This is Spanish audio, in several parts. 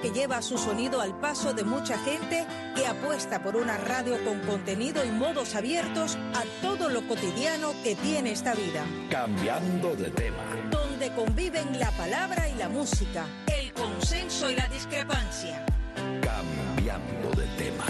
que lleva su sonido al paso de mucha gente que apuesta por una radio con contenido y modos abiertos a todo lo cotidiano que tiene esta vida. Cambiando de tema. Donde conviven la palabra y la música, el consenso y la discrepancia. Cambiando de tema.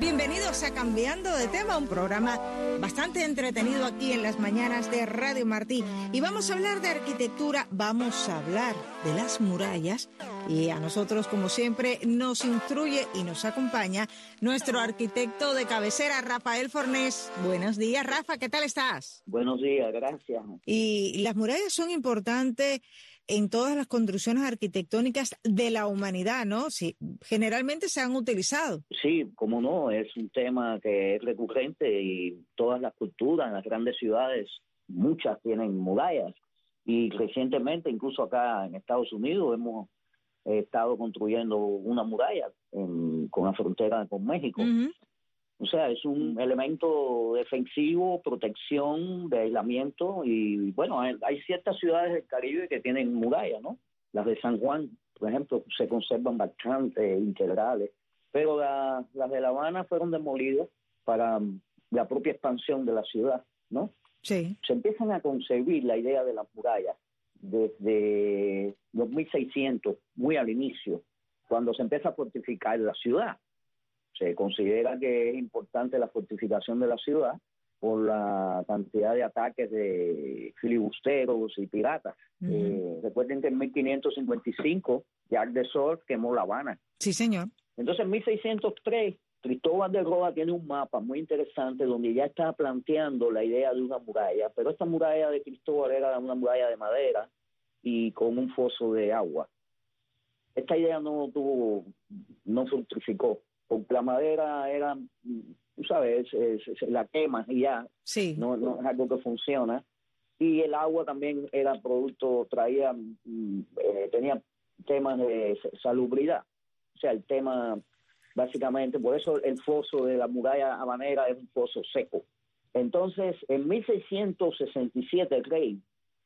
Bienvenidos a Cambiando de Tema, un programa bastante entretenido aquí en las mañanas de Radio Martí. Y vamos a hablar de arquitectura, vamos a hablar de las murallas. Y a nosotros, como siempre, nos instruye y nos acompaña nuestro arquitecto de cabecera, Rafael Fornés. Buenos días, Rafa, ¿qué tal estás? Buenos días, gracias. Y las murallas son importantes en todas las construcciones arquitectónicas de la humanidad, ¿no? Sí, generalmente se han utilizado. Sí, como no, es un tema que es recurrente y todas las culturas, en las grandes ciudades, muchas tienen murallas. Y recientemente, incluso acá en Estados Unidos, hemos estado construyendo una muralla con la frontera con México. O sea, es un elemento defensivo, protección, de aislamiento y bueno, hay, ciertas ciudades del Caribe que tienen murallas, ¿no? Las de San Juan, por ejemplo, se conservan bastante integrales, pero las de La Habana fueron demolidas para la propia expansión de la ciudad, ¿no? Sí. Se empiezan a concebir la idea de las murallas desde los 1600, muy al inicio, cuando se empieza a fortificar la ciudad se considera que es importante la fortificación de la ciudad por la cantidad de ataques de filibusteros y piratas. Eh, recuerden que en 1555 Jack de Sol quemó La Habana. Sí, señor. Entonces en 1603 Cristóbal de Roda tiene un mapa muy interesante donde ya está planteando la idea de una muralla, pero esta muralla de Cristóbal era una muralla de madera y con un foso de agua. Esta idea no tuvo, no fructificó porque la madera era, tú sabes, la quema y ya, sí. no, no es algo que funciona. Y el agua también era producto, traía, mm, eh, tenía temas de salubridad. O sea, el tema, básicamente, por eso el foso de la muralla habanera es un foso seco. Entonces, en 1667, rey,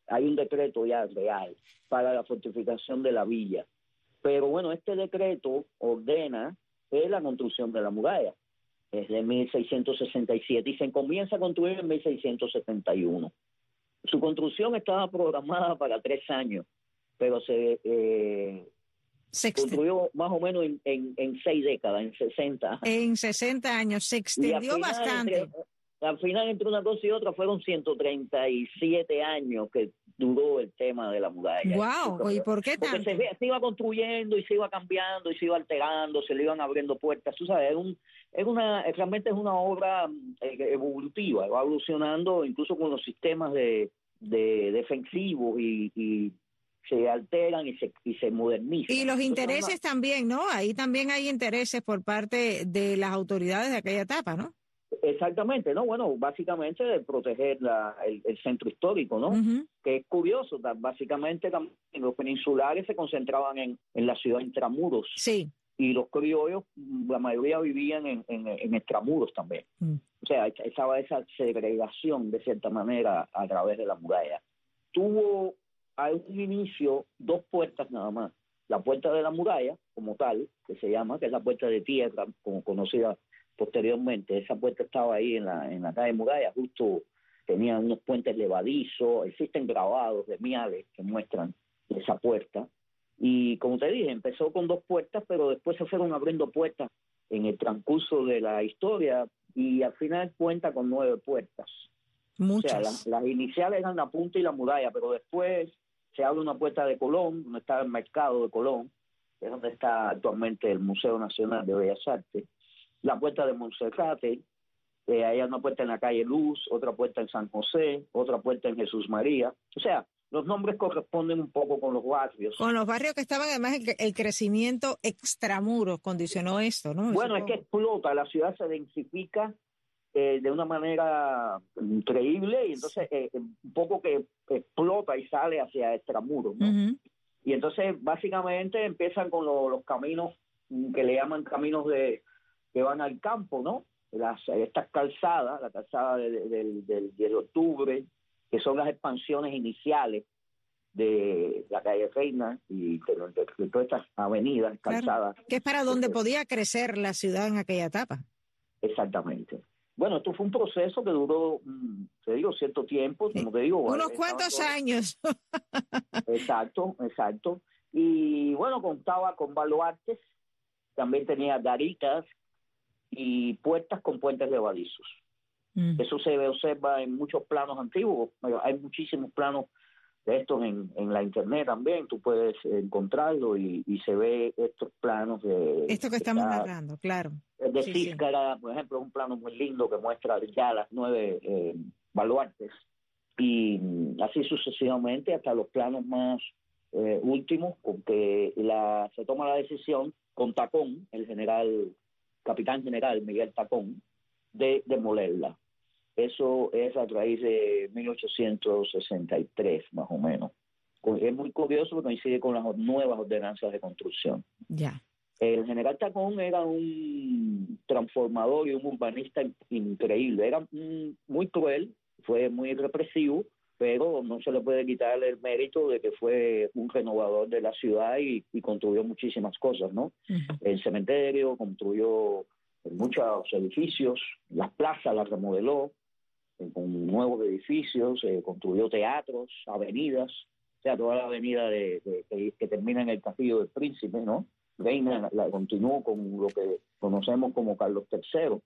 hay un decreto ya real para la fortificación de la villa. Pero bueno, este decreto ordena es la construcción de la muralla. Es de 1667 y se comienza a construir en 1671. Su construcción estaba programada para tres años, pero se eh, construyó más o menos en, en, seis décadas, en 60. En 60 años, se extendió bastante al final entre una cosa y otra fueron 137 años que duró el tema de la muralla. Wow, ¿y por qué tanto? Porque se, iba construyendo y se iba cambiando y se iba alterando, se le iban abriendo puertas, tú sabes, es, un, es una, realmente es una obra eh, evolutiva, va evolucionando incluso con los sistemas de, de defensivos y, y se alteran y se, y se modernizan. Y los intereses también, ¿no? Ahí también hay intereses por parte de las autoridades de aquella etapa, ¿no? Exactamente, no, bueno, básicamente de proteger la, el, centro histórico, ¿no? Que es curioso, básicamente los peninsulares se concentraban en, en la ciudad intramuros. Sí. Y los criollos, la mayoría vivían en, en, extramuros también. Mm. O sea, estaba esa segregación de cierta manera a través de la muralla. Tuvo a un inicio dos puertas nada más. La puerta de la muralla, como tal, que se llama, que es la puerta de tierra, como conocida posteriormente. Esa puerta estaba ahí en la, en la calle Muralla, justo tenía unos puentes levadizos, existen grabados de miales que muestran esa puerta. Y como te dije, empezó con dos puertas, pero después se fueron abriendo puertas en el transcurso de la historia y al final cuenta con nueve puertas. Muchas. O sea, las, iniciales eran la punta y la muralla, pero después se abre una puerta de Colón, donde está el mercado de Colón, que es donde está actualmente el Museo Nacional de Bellas Artes la puerta de Monserrate, eh, hay una puerta en la calle Luz, otra puerta en San José, otra puerta en Jesús María. O sea, los nombres corresponden un poco con los barrios. Con los barrios que estaban, además, el, crecimiento extramuros condicionó esto, ¿no? Bueno, es que explota, la ciudad se densifica eh, de una manera increíble y entonces eh, un poco que explota y sale hacia extramuros, ¿no? Y entonces, básicamente, empiezan con los caminos que le llaman caminos de que van al campo, ¿no? Las, estas calzadas, la calzada del, del, del, octubre, que son las expansiones iniciales de la calle Reina y de, todas estas avenidas, calzadas. Que es para donde podía crecer la ciudad en aquella etapa. Exactamente. Bueno, esto fue un proceso que duró, mm, te digo, cierto tiempo, como te digo. Unos cuantos años. exacto, exacto. Y bueno, contaba con baluartes, también tenía garitas y puertas con puentes de balizos. Mm. Eso se observa en muchos planos antiguos. Hay muchísimos planos de estos en, en la internet también. Tú puedes encontrarlo y, se ve estos planos de. Esto que estamos narrando, claro. De sí, por ejemplo, un plano muy lindo que muestra ya las nueve eh, baluartes. Y así sucesivamente hasta los planos más eh, últimos, porque la, se toma la decisión con Tacón, el general, capitán general Miguel Tacón, de demolerla. Eso es a raíz de 1863, más o menos. Es muy curioso porque coincide con las nuevas ordenanzas de construcción. Ya. El general Tacón era un transformador y un urbanista increíble. Era muy cruel, fue muy represivo, pero no se le puede quitar el mérito de que fue un renovador de la ciudad y, construyó muchísimas cosas, ¿no? El cementerio, construyó muchos edificios, las plazas las remodeló, con nuevos edificios, eh, construyó teatros, avenidas, o sea, toda la avenida de, que termina en el Castillo del Príncipe, ¿no? Reina la, continuó con lo que conocemos como Carlos III.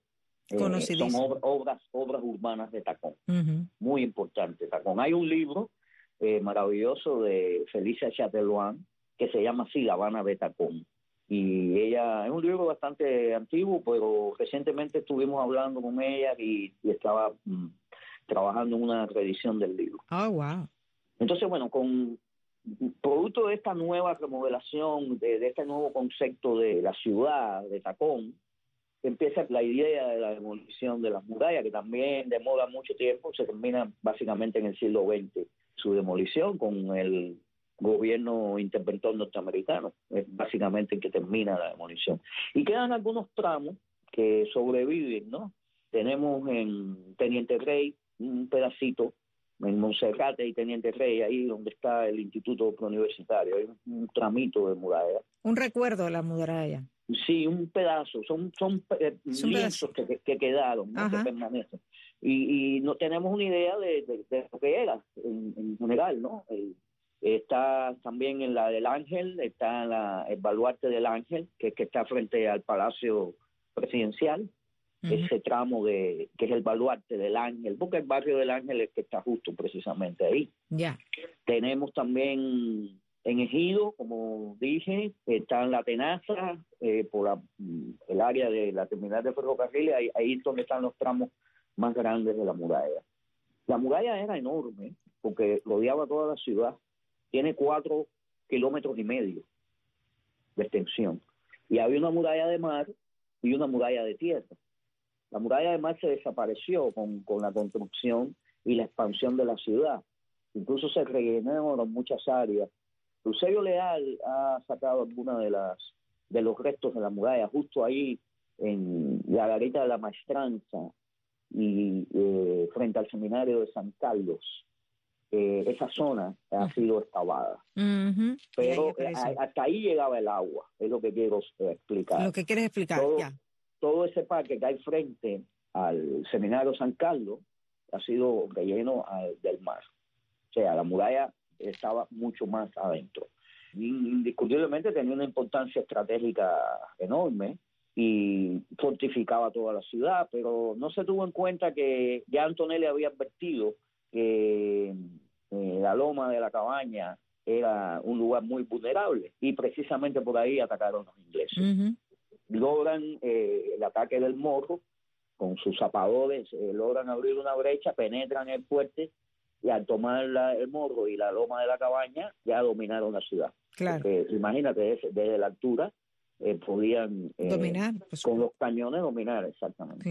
Eh, son obras, obras urbanas de Tacón, muy importante Tacón. Hay un libro eh, maravilloso de Felicia Chateloan que se llama así, La Habana de Tacón. Y ella, es un libro bastante antiguo, pero recientemente estuvimos hablando con ella y, estaba mm, trabajando en una reedición del libro. Oh, wow. Entonces, bueno, con producto de esta nueva remodelación, de, este nuevo concepto de la ciudad, de Tacón, empieza la idea de la demolición de las murallas, que también demora mucho tiempo, se termina básicamente en el siglo XX su demolición con el gobierno interventor norteamericano, es básicamente el que termina la demolición. Y quedan algunos tramos que sobreviven, ¿no? Tenemos en Teniente Rey, un pedacito en Monserrate y Teniente Rey, ahí donde está el Instituto Preuniversitario, hay un, tramito de muralla. Un recuerdo de la muralla. Sí, un pedazo, son son, eh, lienzos que, que, quedaron, que permanecen. Y, y, no tenemos una idea de, de, lo que era en, general, ¿no? está también en la del Ángel, está en la, el baluarte del Ángel, que, que está frente al Palacio Presidencial ese tramo de que es el baluarte del Ángel, porque el barrio del Ángel es que está justo precisamente ahí. Ya. Tenemos también en Ejido, como dije, está en la Tenaza, eh, por el área de la terminal de ferrocarril, ahí, ahí es donde están los tramos más grandes de la muralla. La muralla era enorme, porque rodeaba toda la ciudad, tiene cuatro kilómetros y medio de extensión. Y había una muralla de mar y una muralla de tierra. La muralla además se desapareció con, con la construcción y la expansión de la ciudad. Incluso se rellenaron muchas áreas. Eusebio Leal ha sacado algunas de las de los restos de la muralla, justo ahí en la garita de la maestranza y eh, frente al seminario de San Carlos. Eh, esa zona ha sido excavada. Pero eh, hasta ahí llegaba el agua, es lo que quiero explicar. Lo que quieres explicar, ya todo ese parque que hay frente al Seminario San Carlos ha sido relleno del mar. O sea, la muralla estaba mucho más adentro. Indiscutiblemente tenía una importancia estratégica enorme y fortificaba toda la ciudad, pero no se tuvo en cuenta que ya Antonelli había advertido que eh, la loma de la cabaña era un lugar muy vulnerable y precisamente por ahí atacaron los ingleses logran eh, el ataque del morro con sus zapadores, eh, logran abrir una brecha, penetran el fuerte y al tomar el morro y la loma de la cabaña ya dominaron la ciudad. Claro. imagínate, desde, la altura eh, podían dominar con los cañones dominar exactamente.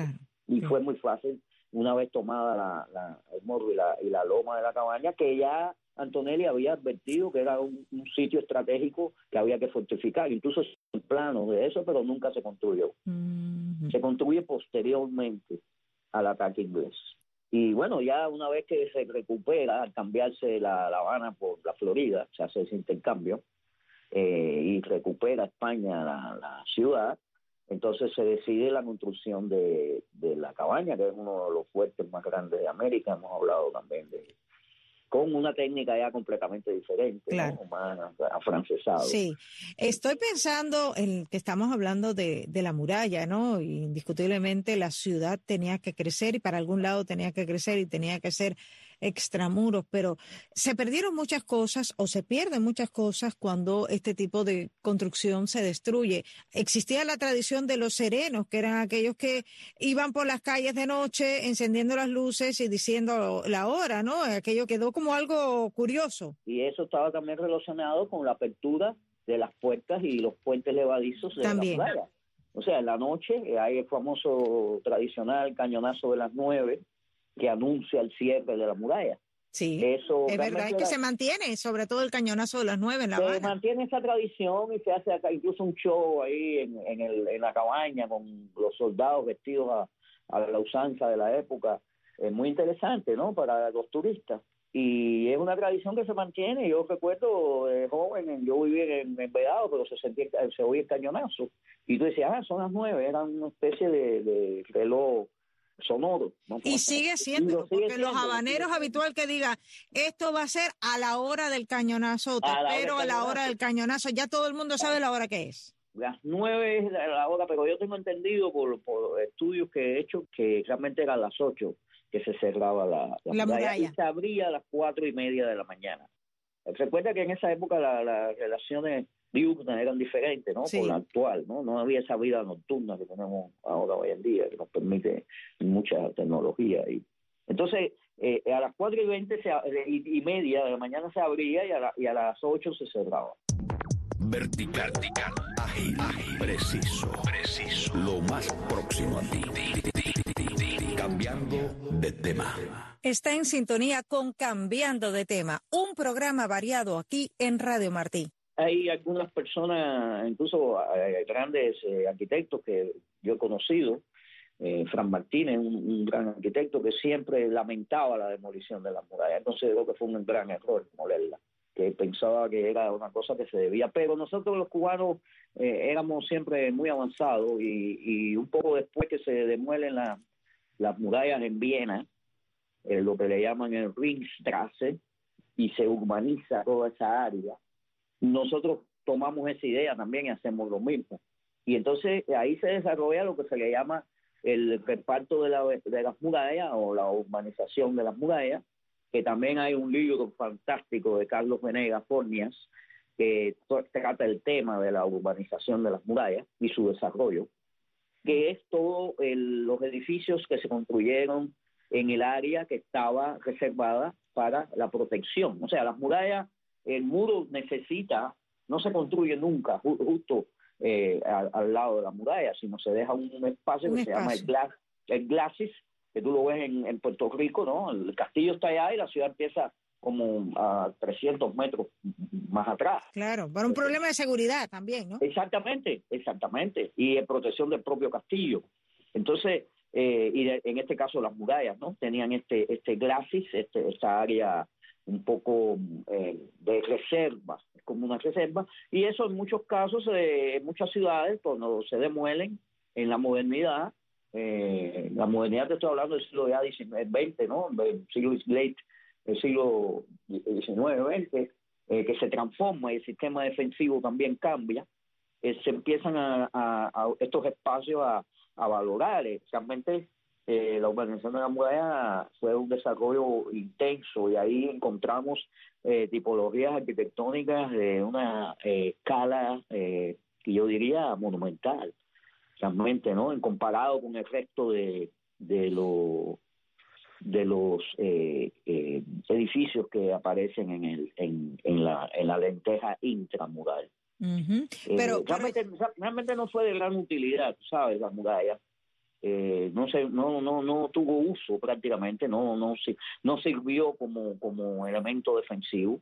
Y fue muy fácil una vez tomada la, el morro y la, y la loma de la cabaña que ya Antonelli había advertido que era un, sitio estratégico que había que fortificar, incluso en plano de eso, pero nunca se construyó. Se construye posteriormente al ataque inglés. Y bueno, ya una vez que se recupera, al cambiarse la, la Habana por la Florida, se hace ese intercambio, eh, y recupera España la, la, ciudad, entonces se decide la construcción de, de la cabaña, que es uno de los fuertes más grandes de América, hemos hablado también de, con una técnica ya completamente diferente, Claro. ¿no? más afrancesado. Sí, estoy pensando en que estamos hablando de, de la muralla, ¿no? Indiscutiblemente la ciudad tenía que crecer y para algún lado tenía que crecer y tenía que ser extramuros, pero se perdieron muchas cosas o se pierden muchas cosas cuando este tipo de construcción se destruye. Existía la tradición de los serenos, que eran aquellos que iban por las calles de noche encendiendo las luces y diciendo la hora, ¿no? Aquello quedó como algo curioso. Y eso estaba también relacionado con la apertura de las puertas y los puentes levadizos de También. la muralla. O sea, en la noche eh, hay el famoso tradicional cañonazo de las nueve que anuncia el cierre de la muralla. Sí. Eso Es verdad, es que era- se mantiene, sobre todo el cañonazo de las nueve en La se Habana. mantiene esa tradición y se hace acá incluso un show ahí en, en, el, en la cabaña con los soldados vestidos a, a la usanza de la época. Es muy interesante, ¿no? Para los turistas. Y es una tradición que se mantiene. Yo recuerdo de joven, en- yo vivía en, en Vedado, pero se sentía se oía el cañonazo. Y tú decías, ah, son las nueve, era una especie de, de reloj sonoro. ¿no? Y sigue siendo, lo sigue porque los habaneros habitual que diga, esto va a ser a la hora del cañonazo, te A la hora espero del a la hora cañonazo. del cañonazo, ya todo el mundo sabe la hora que es. las nueve es la hora, pero yo tengo entendido por, por estudios que he hecho que realmente era a las ocho que se cerraba la, La muralla. y se abría a las cuatro y media de la mañana. Recuerda que en esa época la- las relaciones diurnas eran diferentes, ¿no? Sí. Por la actual, ¿no? No había esa vida nocturna que tenemos ahora hoy en día, que nos permite mucha tecnología. y Entonces, eh, a las cuatro y veinte se a- y, y media de la mañana se abría y a, la- y a las ocho se cerraba. Vertical, vertical, ágil, ágil, preciso, preciso, lo más próximo a ti. Cambiando de tema. Está en sintonía con Cambiando de tema, un programa variado aquí en Radio Martí. Hay algunas personas, incluso eh, grandes eh, arquitectos que yo he conocido, eh, Fran Martínez, un, gran arquitecto que siempre lamentaba la demolición de las murallas. Creo que fue un gran error demolerla, que pensaba que era una cosa que se debía. Pero nosotros los cubanos eh, éramos siempre muy avanzados y, y un poco después que se demuelen la- las murallas en Viena, lo que le llaman el Ringstrasse, y se urbaniza toda esa área, nosotros tomamos esa idea también y hacemos lo mismo. Y entonces ahí se desarrolla lo que se le llama el reparto de, la- de las murallas o la urbanización de las murallas, que también hay un libro fantástico de Carlos Venegas Fornias que trata el tema de la urbanización de las murallas y su desarrollo, que es todos los edificios que se construyeron en el área que estaba reservada para la protección. O sea, las murallas, el muro necesita, no se construye nunca ju- justo eh, al, al lado de la muralla, sino se deja un, un espacio Un que se llama el, espacio. glas, el glacis, que tú lo ves en, en Puerto Rico, ¿no? El castillo está allá y la ciudad empieza como a 300 metros más atrás. Claro, para un problema de seguridad también, ¿no? Exactamente, exactamente. Y en protección del propio castillo. Entonces, eh, y de- en este caso las murallas, ¿no? Tenían este este glacis, este, esta área un poco eh, de reserva, es como una reserva, y eso en muchos casos, eh, en muchas ciudades, cuando se demuelen en la modernidad, eh, la modernidad te estoy hablando del siglo ya 19, 20, ¿no? El siglo late, el siglo 19, 20, eh, que se transforma y el sistema defensivo también cambia, se empiezan a, estos espacios a, a valorar. Realmente eh, la urbanización de la muralla fue un desarrollo intenso y ahí encontramos eh, tipologías arquitectónicas de una eh, escala eh, que yo diría monumental, realmente, ¿no? En comparado con el resto de, de los de los eh, eh, edificios que aparecen en el en, en la en la lenteja intramural. Pero, pero- realmente, realmente no fue de gran utilidad, sabes, la muralla. Eh, no se, no, no, no tuvo uso prácticamente, no, no, no sirvió como, como elemento defensivo,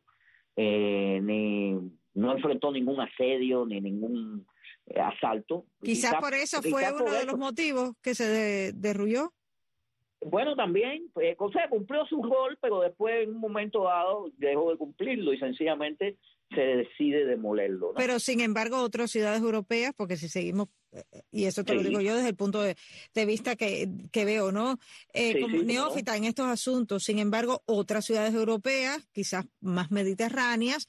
eh, ni no enfrentó ningún asedio ni ningún eh, asalto. quizás Quizá- por eso fue uno de eso. los motivos que se de- derrulló. Bueno, también, pues, o sea, cumplió su rol, pero después en un momento dado dejó de cumplirlo y sencillamente se decide demolerlo. ¿no? Pero sin embargo, otras ciudades europeas, porque si seguimos, eh, y eso te lo digo yo desde el punto de, de vista que, que, veo, ¿no? Eh, Sí, como sí, neófita en estos asuntos, sin embargo, otras ciudades europeas, quizás más mediterráneas,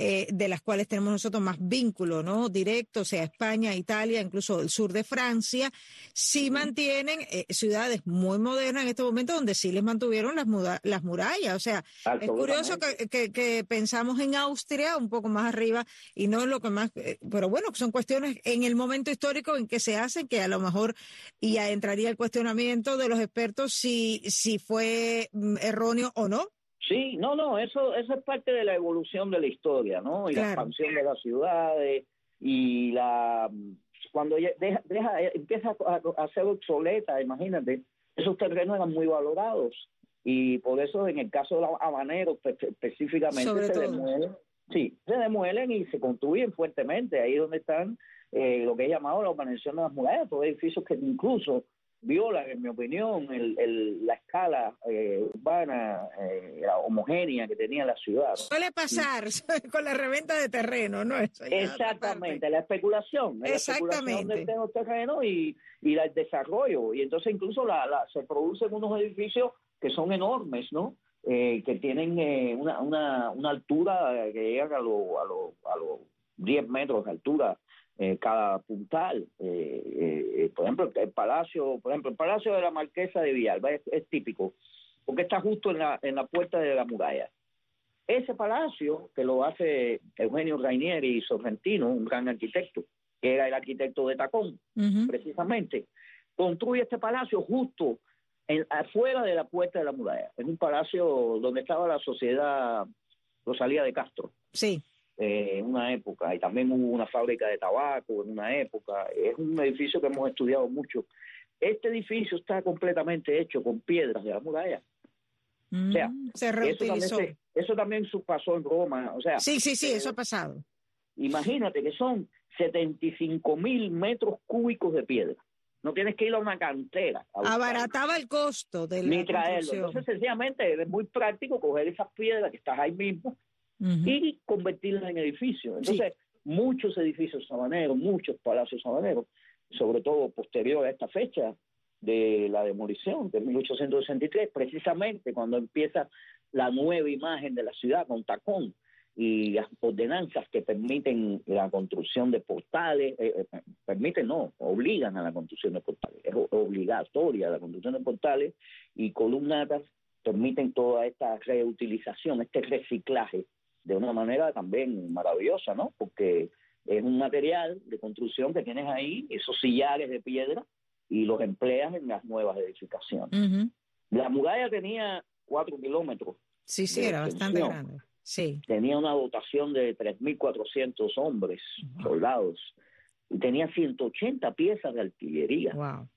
eh, de las cuales tenemos nosotros más vínculo, ¿no? Directo, sea España, Italia, incluso el sur de Francia, sí mantienen eh, ciudades muy modernas en este momento donde sí les mantuvieron las, muda- las murallas. O sea, es curioso que, que- que pensamos en Austria un poco más arriba y no lo que más, eh, pero bueno, son cuestiones en el momento histórico en que se hacen que a lo mejor ya entraría el cuestionamiento de los expertos si, si fue mm, erróneo o no. Sí, no, no, eso, eso es parte de la evolución de la historia, ¿no? Y la expansión de las ciudades y la cuando deja, deja- empieza a, a ser obsoleta, imagínate, esos terrenos eran muy valorados y por eso en el caso de los habaneros pues, específicamente Sobre se todo. demuelen, sí, se demuelen y se construyen fuertemente, ahí donde están eh, lo que he llamado la urbanización de las murallas, todos edificios que incluso violan, en mi opinión, el, el- la escala eh, urbana eh, homogénea que tenía la ciudad. ¿no? Suele pasar con la reventa de terreno, ¿no? Eso Exactamente, la especulación, la especulación Exactamente. de los terrenos y, y el desarrollo. Y entonces incluso la, la- se producen unos edificios que son enormes, ¿no? Eh, que tienen eh, una, una, una altura que llegan a los a lo, a los 10 metros de altura eh, cada puntal. Eh, eh, por ejemplo, el palacio, por ejemplo, el palacio de la Marquesa de Villalba es, es típico, porque está justo en la, en la puerta de la muralla. Ese palacio, que lo hace Eugenio Rainieri Sorrentino, un gran arquitecto, que era el arquitecto de Tacón, precisamente, construye este palacio justo en- afuera de la puerta de la muralla. Es un palacio donde estaba la sociedad Rosalía de Castro Sí, en una época, y también hubo una fábrica de tabaco en una época. Es un edificio que hemos estudiado mucho. Este edificio está completamente hecho con piedras de la muralla. O sea, Mm, se Eso también, reutilizó. se- eso también su- pasó en Roma. O sea, Sí, sí, sí, eh, eso ha pasado. Imagínate que son 75 mil metros cúbicos de piedra. No tienes que ir a una cantera. a Abarataba el costo de la Ni traerlo. Entonces, sencillamente, es muy práctico coger esas piedras que estás ahí mismo Y convertirlas en edificios. Entonces, muchos edificios sabaneros, muchos palacios sabaneros, sobre todo posterior a esta fecha de la demolición de 1863, precisamente cuando empieza la nueva imagen de la ciudad con Tacón y las ordenanzas que permiten la construcción de portales, eh, eh, permiten, no, obligan a la construcción de portales, es obligatoria la construcción de portales y columnatas permiten toda esta reutilización, este reciclaje de una manera también maravillosa, ¿no? Porque es un material de construcción que tienes ahí, esos sillares de piedra, y los empleas en las nuevas edificaciones. La muralla tenía cuatro kilómetros, Sí, sí, era bastante grande. Sí. tenía una dotación de 3.400 hombres, soldados, y tenía 180 piezas de artillería. Wow.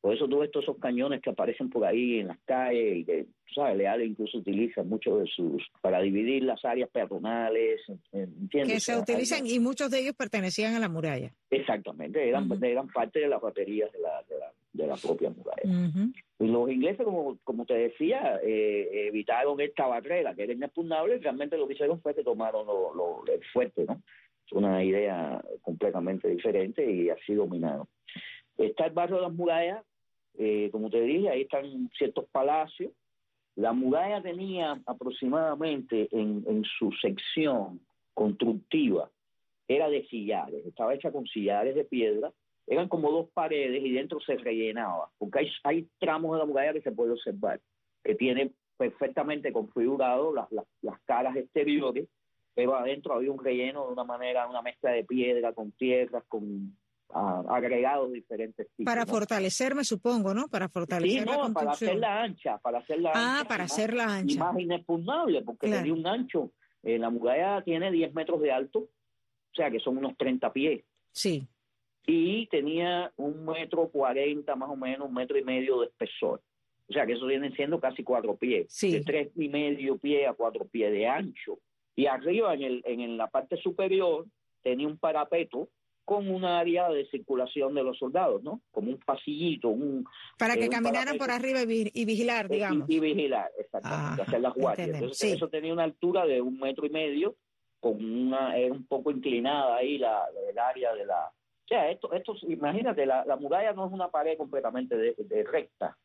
Por eso todos estos esos cañones que aparecen por ahí en las calles y que, tú ¿sabes? Leal incluso utiliza muchos de sus, para dividir las áreas peatonales, ¿entiendes? Que se utilizan y muchos de ellos pertenecían a la muralla. Exactamente, eran, eran parte de las baterías de la, de la, de la propia muralla. Y los ingleses, como, como te decía, eh, evitaron esta barrera que era inexpugnable y realmente lo que hicieron fue que tomaron lo, lo, el fuerte, ¿no? Es una idea completamente diferente y así dominaron. Está el barrio de las murallas, eh, como te dije, ahí están ciertos palacios. La muralla tenía aproximadamente en, en su sección constructiva, era de sillares, estaba hecha con sillares de piedra, eran como dos paredes y dentro se rellenaba, porque hay, hay tramos de la muralla que se puede observar, que tiene perfectamente configurado las, caras exteriores, pero adentro había un relleno de una manera, una mezcla de piedra con tierras, con ah, agregados diferentes tipos. Para ¿no? fortalecerme, supongo, ¿no? Para Sí, fortalecer la no, para construcción. hacerla ancha, para hacerla ah, ancha para más- hacerla y ancha. más inexpugnable, porque Claro. tenía un ancho. Eh, la muralla tiene 10 metros de alto, o sea que son unos 30 pies, Sí. y tenía un metro 40 más o menos, un metro y medio de espesor. O sea que eso vienen siendo casi cuatro pies, Sí. de tres y medio pie a cuatro pies de ancho. Y arriba, en, el, en la parte superior, tenía un parapeto con un área de circulación de los soldados, ¿no? Como un pasillito, un... Para que un caminaran por arriba y, vi- y vigilar, Eh, digamos. Y, y vigilar, exactamente, Ajá, hacer las guardias. Entonces, sí. eso tenía una altura de un metro y medio, con una, era un poco inclinada ahí la, el área de la... O sea, esto, esto imagínate, la, la muralla no es una pared completamente de, de recta,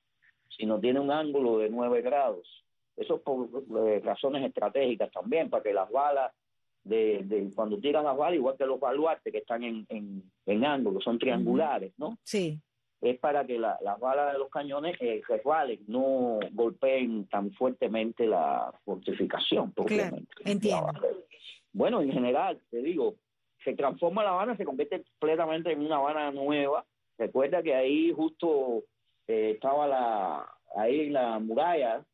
sino tiene un ángulo de nueve grados. Eso por eh, razones estratégicas también, para que las balas, de, de cuando tiran las balas, igual que los baluartes que están en, en, en ángulo, son triangulares, ¿no? Sí, es para que la- las balas de los cañones eh, resbalen, no golpeen tan fuertemente la fortificación. propiamente. entiendo. Bueno, en general, te digo, se transforma La Habana, se convierte completamente en una Habana nueva. Recuerda que ahí justo eh, estaba la, ahí en la muralla,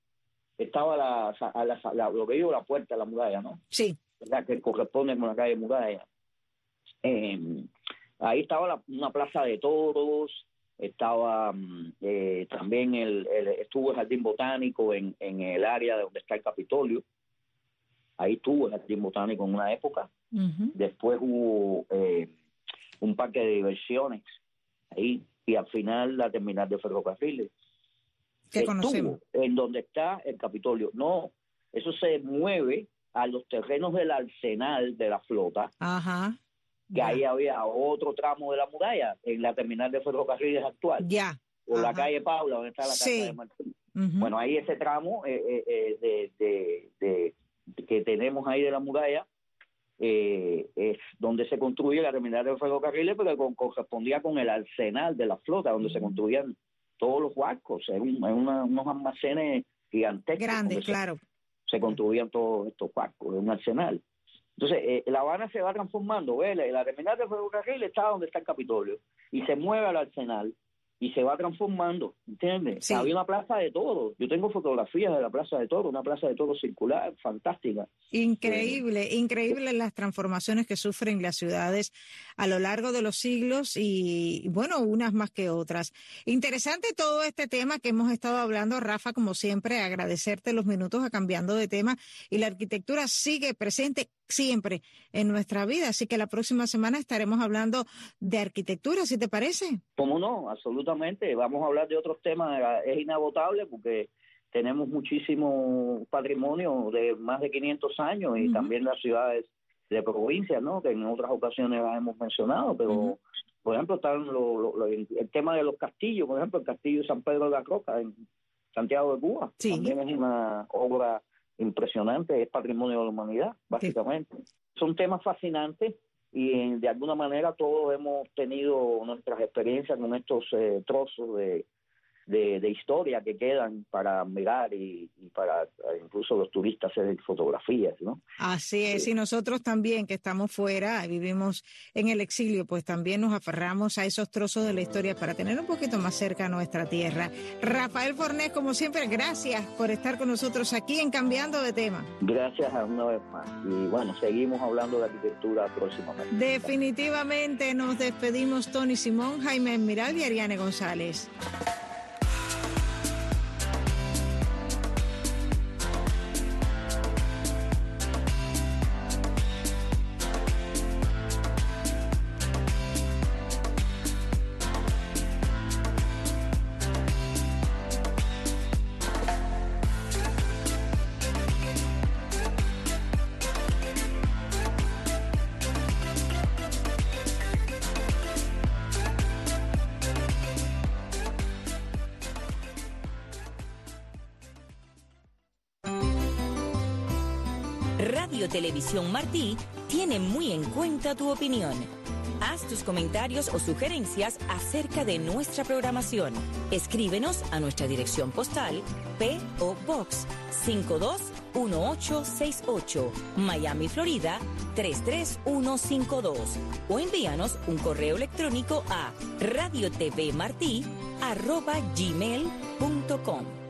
estaba la, a la- la- lo que digo, la puerta de la muralla, ¿no? sí, ¿verdad? que corresponde con la calle Muralla. Eh, ahí estaba la- una plaza de toros, estaba mm, eh, también el, el- estuvo el jardín botánico en, en el área donde está el Capitolio. Ahí estuvo el jardín botánico en una época. Después hubo eh, un parque de diversiones ahí y al final la terminal de ferrocarriles que estuvo conocemos. en donde está el Capitolio. No, eso se mueve a los terrenos del arsenal de la flota, Ajá. que Ya. ahí había otro tramo de la muralla en la terminal de ferrocarriles actual, Ya. o la calle Paula, donde está la Sí. casa de Martín. Bueno, ahí ese tramo eh, eh, eh, de, de- de- que tenemos ahí de la muralla eh, es donde se construye la terminal de ferrocarriles, pero correspondía con el arsenal de la flota, donde se construían todos los barcos, eran un- una- unos almacenes gigantescos. Grande, donde se- claro. Se construían todos estos barcos, un arsenal. Entonces, eh, La Habana se va transformando, ¿ves? La, la terminal de ferrocarril está donde está el Capitolio y se mueve al arsenal y se va transformando, ¿entiendes? Sí. Había una plaza de toros. Yo tengo fotografías de la plaza de toros, una plaza de toros circular, fantástica. Increíble, increíble las transformaciones que sufren las ciudades a lo largo de los siglos y, bueno, unas más que otras. Interesante todo este tema que hemos estado hablando, Rafa, como siempre, agradecerte los minutos a cambiando de tema y la arquitectura sigue presente siempre en nuestra vida, así que la próxima semana estaremos hablando de arquitectura, si te parece. ¿Cómo no? Absolutamente. Vamos a hablar de otros temas. Es inagotable porque tenemos muchísimo patrimonio de más de 500 años y también las ciudades de provincias, ¿no? Que en otras ocasiones las hemos mencionado, pero por ejemplo están lo- lo- lo- el tema de los castillos, por ejemplo el castillo de San Pedro de la Roca en Santiago de Cuba, Sí. también es una obra impresionante, es patrimonio de la humanidad, básicamente. Son temas fascinantes y eh, de alguna manera todos hemos tenido nuestras experiencias con estos eh, trozos de, de, de historia que quedan para mirar y, y para eh, incluso los turistas hacer fotografías, ¿no? Así es, y nosotros también que estamos fuera, vivimos en el exilio, pues también nos aferramos a esos trozos de la historia para tener un poquito más cerca nuestra tierra. Rafael Fornés, como siempre, gracias por estar con nosotros aquí en Cambiando de Tema. Gracias a una vez más. Y bueno, seguimos hablando de arquitectura próximamente. Definitivamente nos despedimos Tony Simón, Jaime Miral y Ariane González. Radio Televisión Martí tiene muy en cuenta tu opinión. Haz tus comentarios o sugerencias acerca de nuestra programación. Escríbenos a nuestra dirección postal P.O. Box 521868, Miami, Florida 33152 o envíanos un correo electrónico a radiotvmartí arroba gmail.com.